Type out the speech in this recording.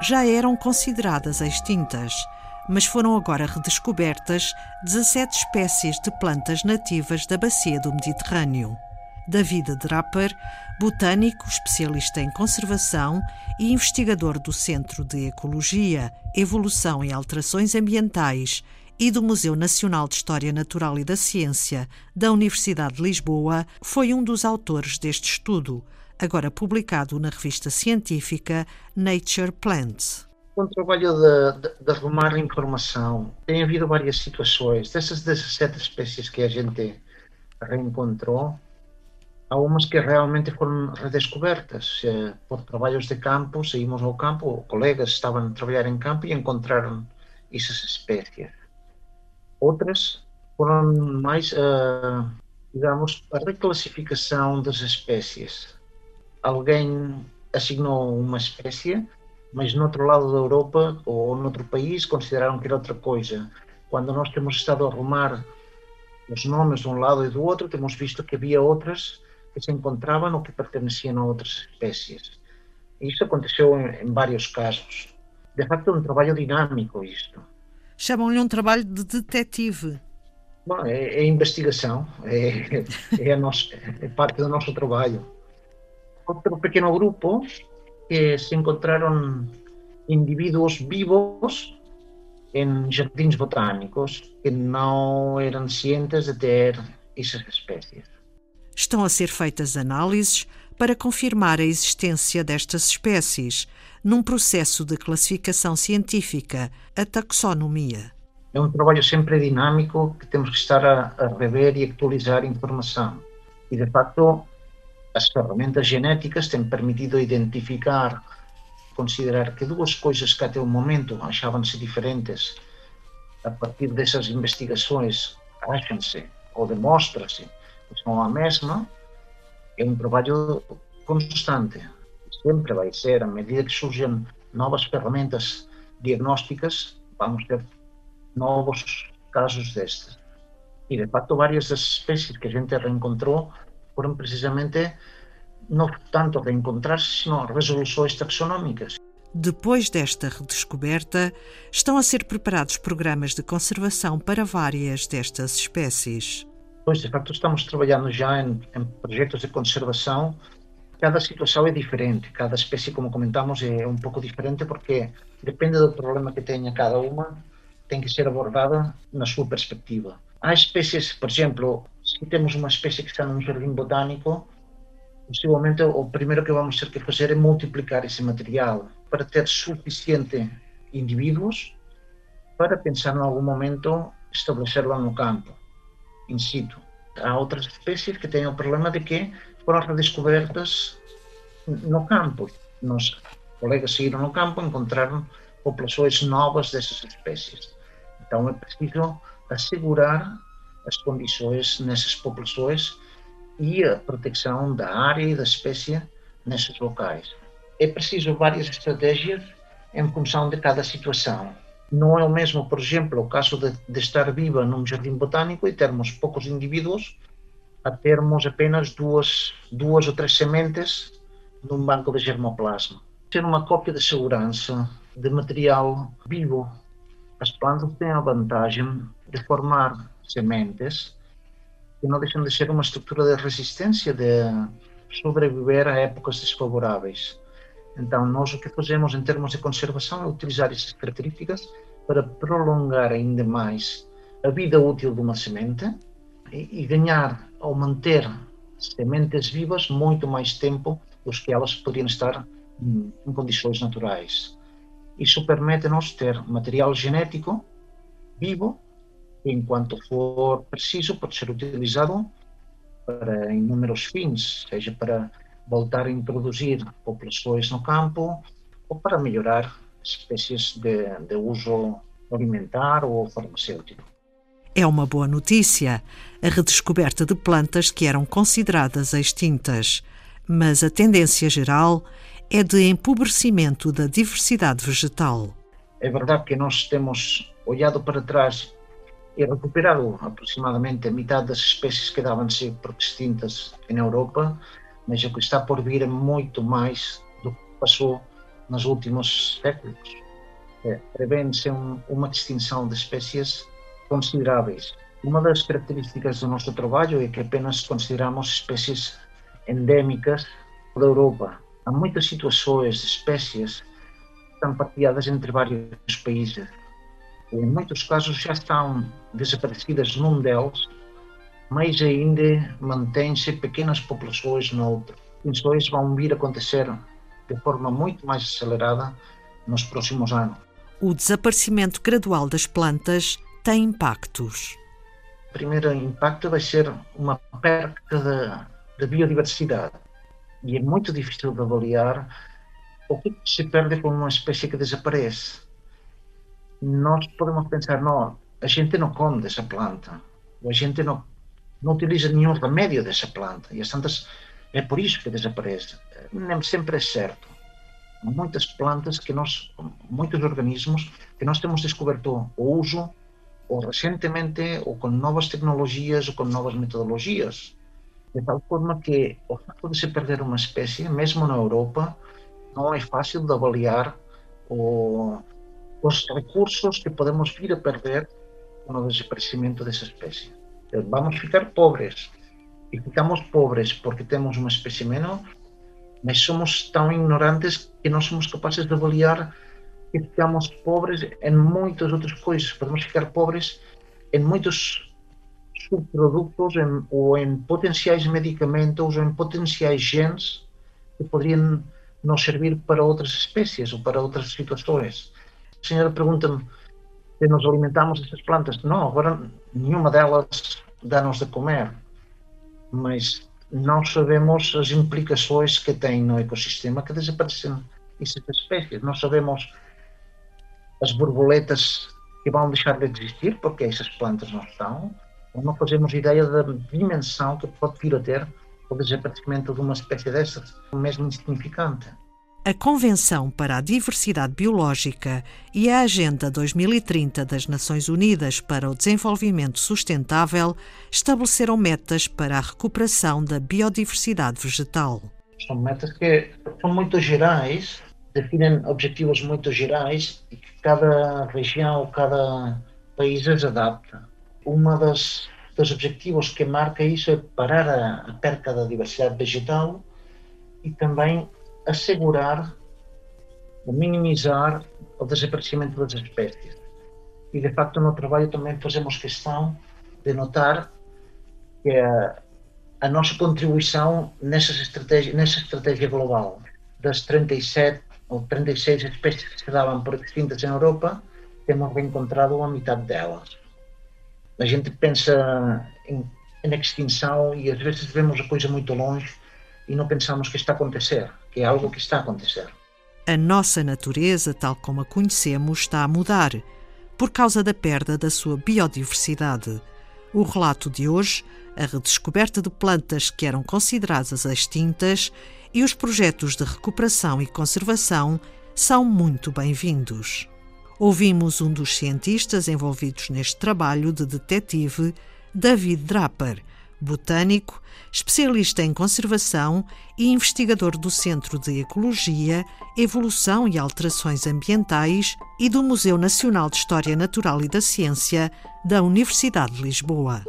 já eram consideradas extintas, mas foram agora redescobertas 17 espécies de plantas nativas da bacia do Mediterrâneo. David Draper, botânico, especialista em conservação e investigador do Centro de Ecologia, Evolução e Alterações Ambientais e do Museu Nacional de História Natural e da Ciência da Universidade de Lisboa, foi um dos autores deste estudo, agora publicado na revista científica Nature Plants. Com o trabalho de, de, de, arrumar informação, tem havido várias situações. Dessas 17 espécies que a gente reencontrou, há umas que realmente foram redescobertas. Por trabalhos de campo, saímos ao campo, colegas estavam a trabalhar em campo e encontraram essas espécies. Outras foram mais, uh, digamos, a reclassificação das espécies. Alguém assignou uma espécie, mas no outro lado da Europa ou no outro país consideraram que era outra coisa. Quando nós temos estado a arrumar os nomes de um lado e do outro, temos visto que havia outras que se encontravam ou que pertenciam a outras espécies. Isso aconteceu em, em vários casos. De facto, é um trabalho dinâmico isto. Chamam-lhe um trabalho de detetive. Bom, é, é investigação, é, é, nosso, é, parte do nosso trabalho. Outro pequeno grupo que se encontraram indivíduos vivos em jardins botânicos que não eram cientes de ter essas espécies. Estão a ser feitas análises para confirmar a existência destas espécies, num processo de classificação científica, a taxonomia. É um trabalho sempre dinâmico que temos que estar a, a rever e actualizar informação. E, de facto, as ferramentas genéticas têm permitido identificar, considerar que duas coisas que até o momento achavam-se diferentes, a partir dessas investigações, acham-se ou demonstra-se que são a mesma, é um trabalho constante sempre vai ser, à medida que surgem novas ferramentas diagnósticas, vamos ter novos casos destes. E, de fato, várias das espécies que a gente reencontrou foram precisamente não tanto reencontrar-se, sino resoluções taxonómicas. Depois desta redescoberta, estão a ser preparados programas de conservação para várias destas espécies. Pois, de facto, estamos trabalhando já em, em projetos de conservação cada situação é diferente, cada espécie, como comentamos, é um pouco diferente porque depende do problema que tenha cada uma, tem que ser abordada na sua perspectiva. Há espécies, por exemplo, temos uma espécie que está num jardim botânico, possivelmente o primeiro que vamos ter que fazer é multiplicar esse material para ter suficiente indivíduos para pensar em algum momento estabelecer-la no campo, in situ. Há outras espécies que têm o problema de que foram redescobertas no campo. Nos colegas saíram no campo encontraram populações novas dessas espécies. Então é preciso assegurar as condições nessas populações e a proteção da área e da espécie nesses locais. É preciso várias estratégias em função de cada situação. Não é o mesmo, por exemplo, o caso de, de estar viva num jardim botânico e termos poucos indivíduos a termos apenas duas, duas ou três sementes num banco de germoplasma. Ser uma cópia de segurança de material vivo. As plantas têm a vantagem de formar sementes que não deixam de ser uma estrutura de resistência, de sobreviver a épocas desfavoráveis. Então, nós o que fazemos em termos de conservação é utilizar essas características para prolongar ainda mais a vida útil de uma semente e, ganhar ou manter sementes vivas muito mais tempo do que elas poderiam estar em, em condições naturais. Isso permite-nos ter material genético vivo que, enquanto for preciso, pode ser utilizado para inúmeros fins, seja para voltar a introduzir populações no campo ou para melhorar espécies de, de uso alimentar ou farmacêutico. É uma boa notícia a redescoberta de plantas que eram consideradas extintas, mas a tendência geral é de empobrecimento da diversidade vegetal. É verdade que nós temos olhado para trás e recuperado aproximadamente a metade das espécies que davam-se por extintas na Europa, mas o que está por vir é muito mais do que passou nos últimos séculos, é, prevê-se um, uma extinção de espécies consideráveis. Uma das características do nosso trabalho é que apenas consideramos espécies endémicas da Europa. Há muitas situações de espécies que estão partilhadas entre vários países. Em muitos casos já estão desaparecidas num deles, mas ainda mantêm-se pequenas populações no outro. Extinções vão vir a acontecer de forma muito mais acelerada nos próximos anos. O desaparecimento gradual das plantas tem impactos. O primeiro impacto vai ser uma perda da biodiversidade. E é muito difícil de avaliar o que se perde com uma espécie que desaparece. Nós podemos pensar, não, a gente não come dessa planta, a gente não, não utiliza nenhum remédio dessa planta, e as plantas é por isso que desaparece. Nem sempre é certo. Muitas plantas que nós, muitos organismos que nós temos descoberto o uso ou recentemente ou com novas tecnologias ou com novas metodologias de tal forma que o facto de se perder uma espécie, mesmo na Europa, não é fácil de avaliar o, os recursos que podemos vir a perder com o desaparecimento dessa espécie. Vamos ficar pobres. E ficamos pobres porque temos uma espécie menos, mas somos tão ignorantes que não somos capazes de avaliar que ficamos pobres em muitas outras coisas. Podemos ficar pobres em muitos subprodutos em, ou em potenciais medicamentos ou em potenciais genes que poderiam nos servir para outras espécies ou para outras situações. Senhora pergunta-me se nos alimentamos dessas plantas. Não, agora nenhuma delas dá-nos de comer, mas não sabemos as implicações que tem no ecossistema que desaparecem essas espécies. Não sabemos as borboletas que vão deixar de existir porque essas plantas não estão não fazemos ideia da dimensão que pode vir a ter o desaparecimento de uma espécie dessas, mesmo insignificante. A Convenção para a Diversidade Biológica e a Agenda 2030 das Nações Unidas para o Desenvolvimento Sustentável estabeleceram metas para a recuperação da biodiversidade vegetal. São metas que são muito gerais, definem objetivos muito gerais e que cada região, cada país as adapta uma das dos objetivos que marca isso é parar a, a perca da diversidade vegetal e também assegurar ou minimizar o desaparecimento das espécies. E, de facto, no trabalho também fazemos questão de notar que a, a nossa contribuição nessa estratégia, nessa estratégia global, das 37 ou 36 espécies que se davam por extintas em Europa, temos reencontrado a metade delas a gente pensa em, em extinção e às vezes vemos a coisa muito longe e não pensamos que está a acontecer, que é algo que está a acontecer. A nossa natureza, tal como a conhecemos, está a mudar por causa da perda da sua biodiversidade. O relato de hoje, a redescoberta de plantas que eram consideradas extintas e os projetos de recuperação e conservação são muito bem-vindos. Ouvimos um dos cientistas envolvidos neste trabalho de detetive, David Draper, botânico, especialista em conservação e investigador do Centro de Ecologia, Evolução e Alterações Ambientais e do Museu Nacional de História Natural e da Ciência da Universidade de Lisboa.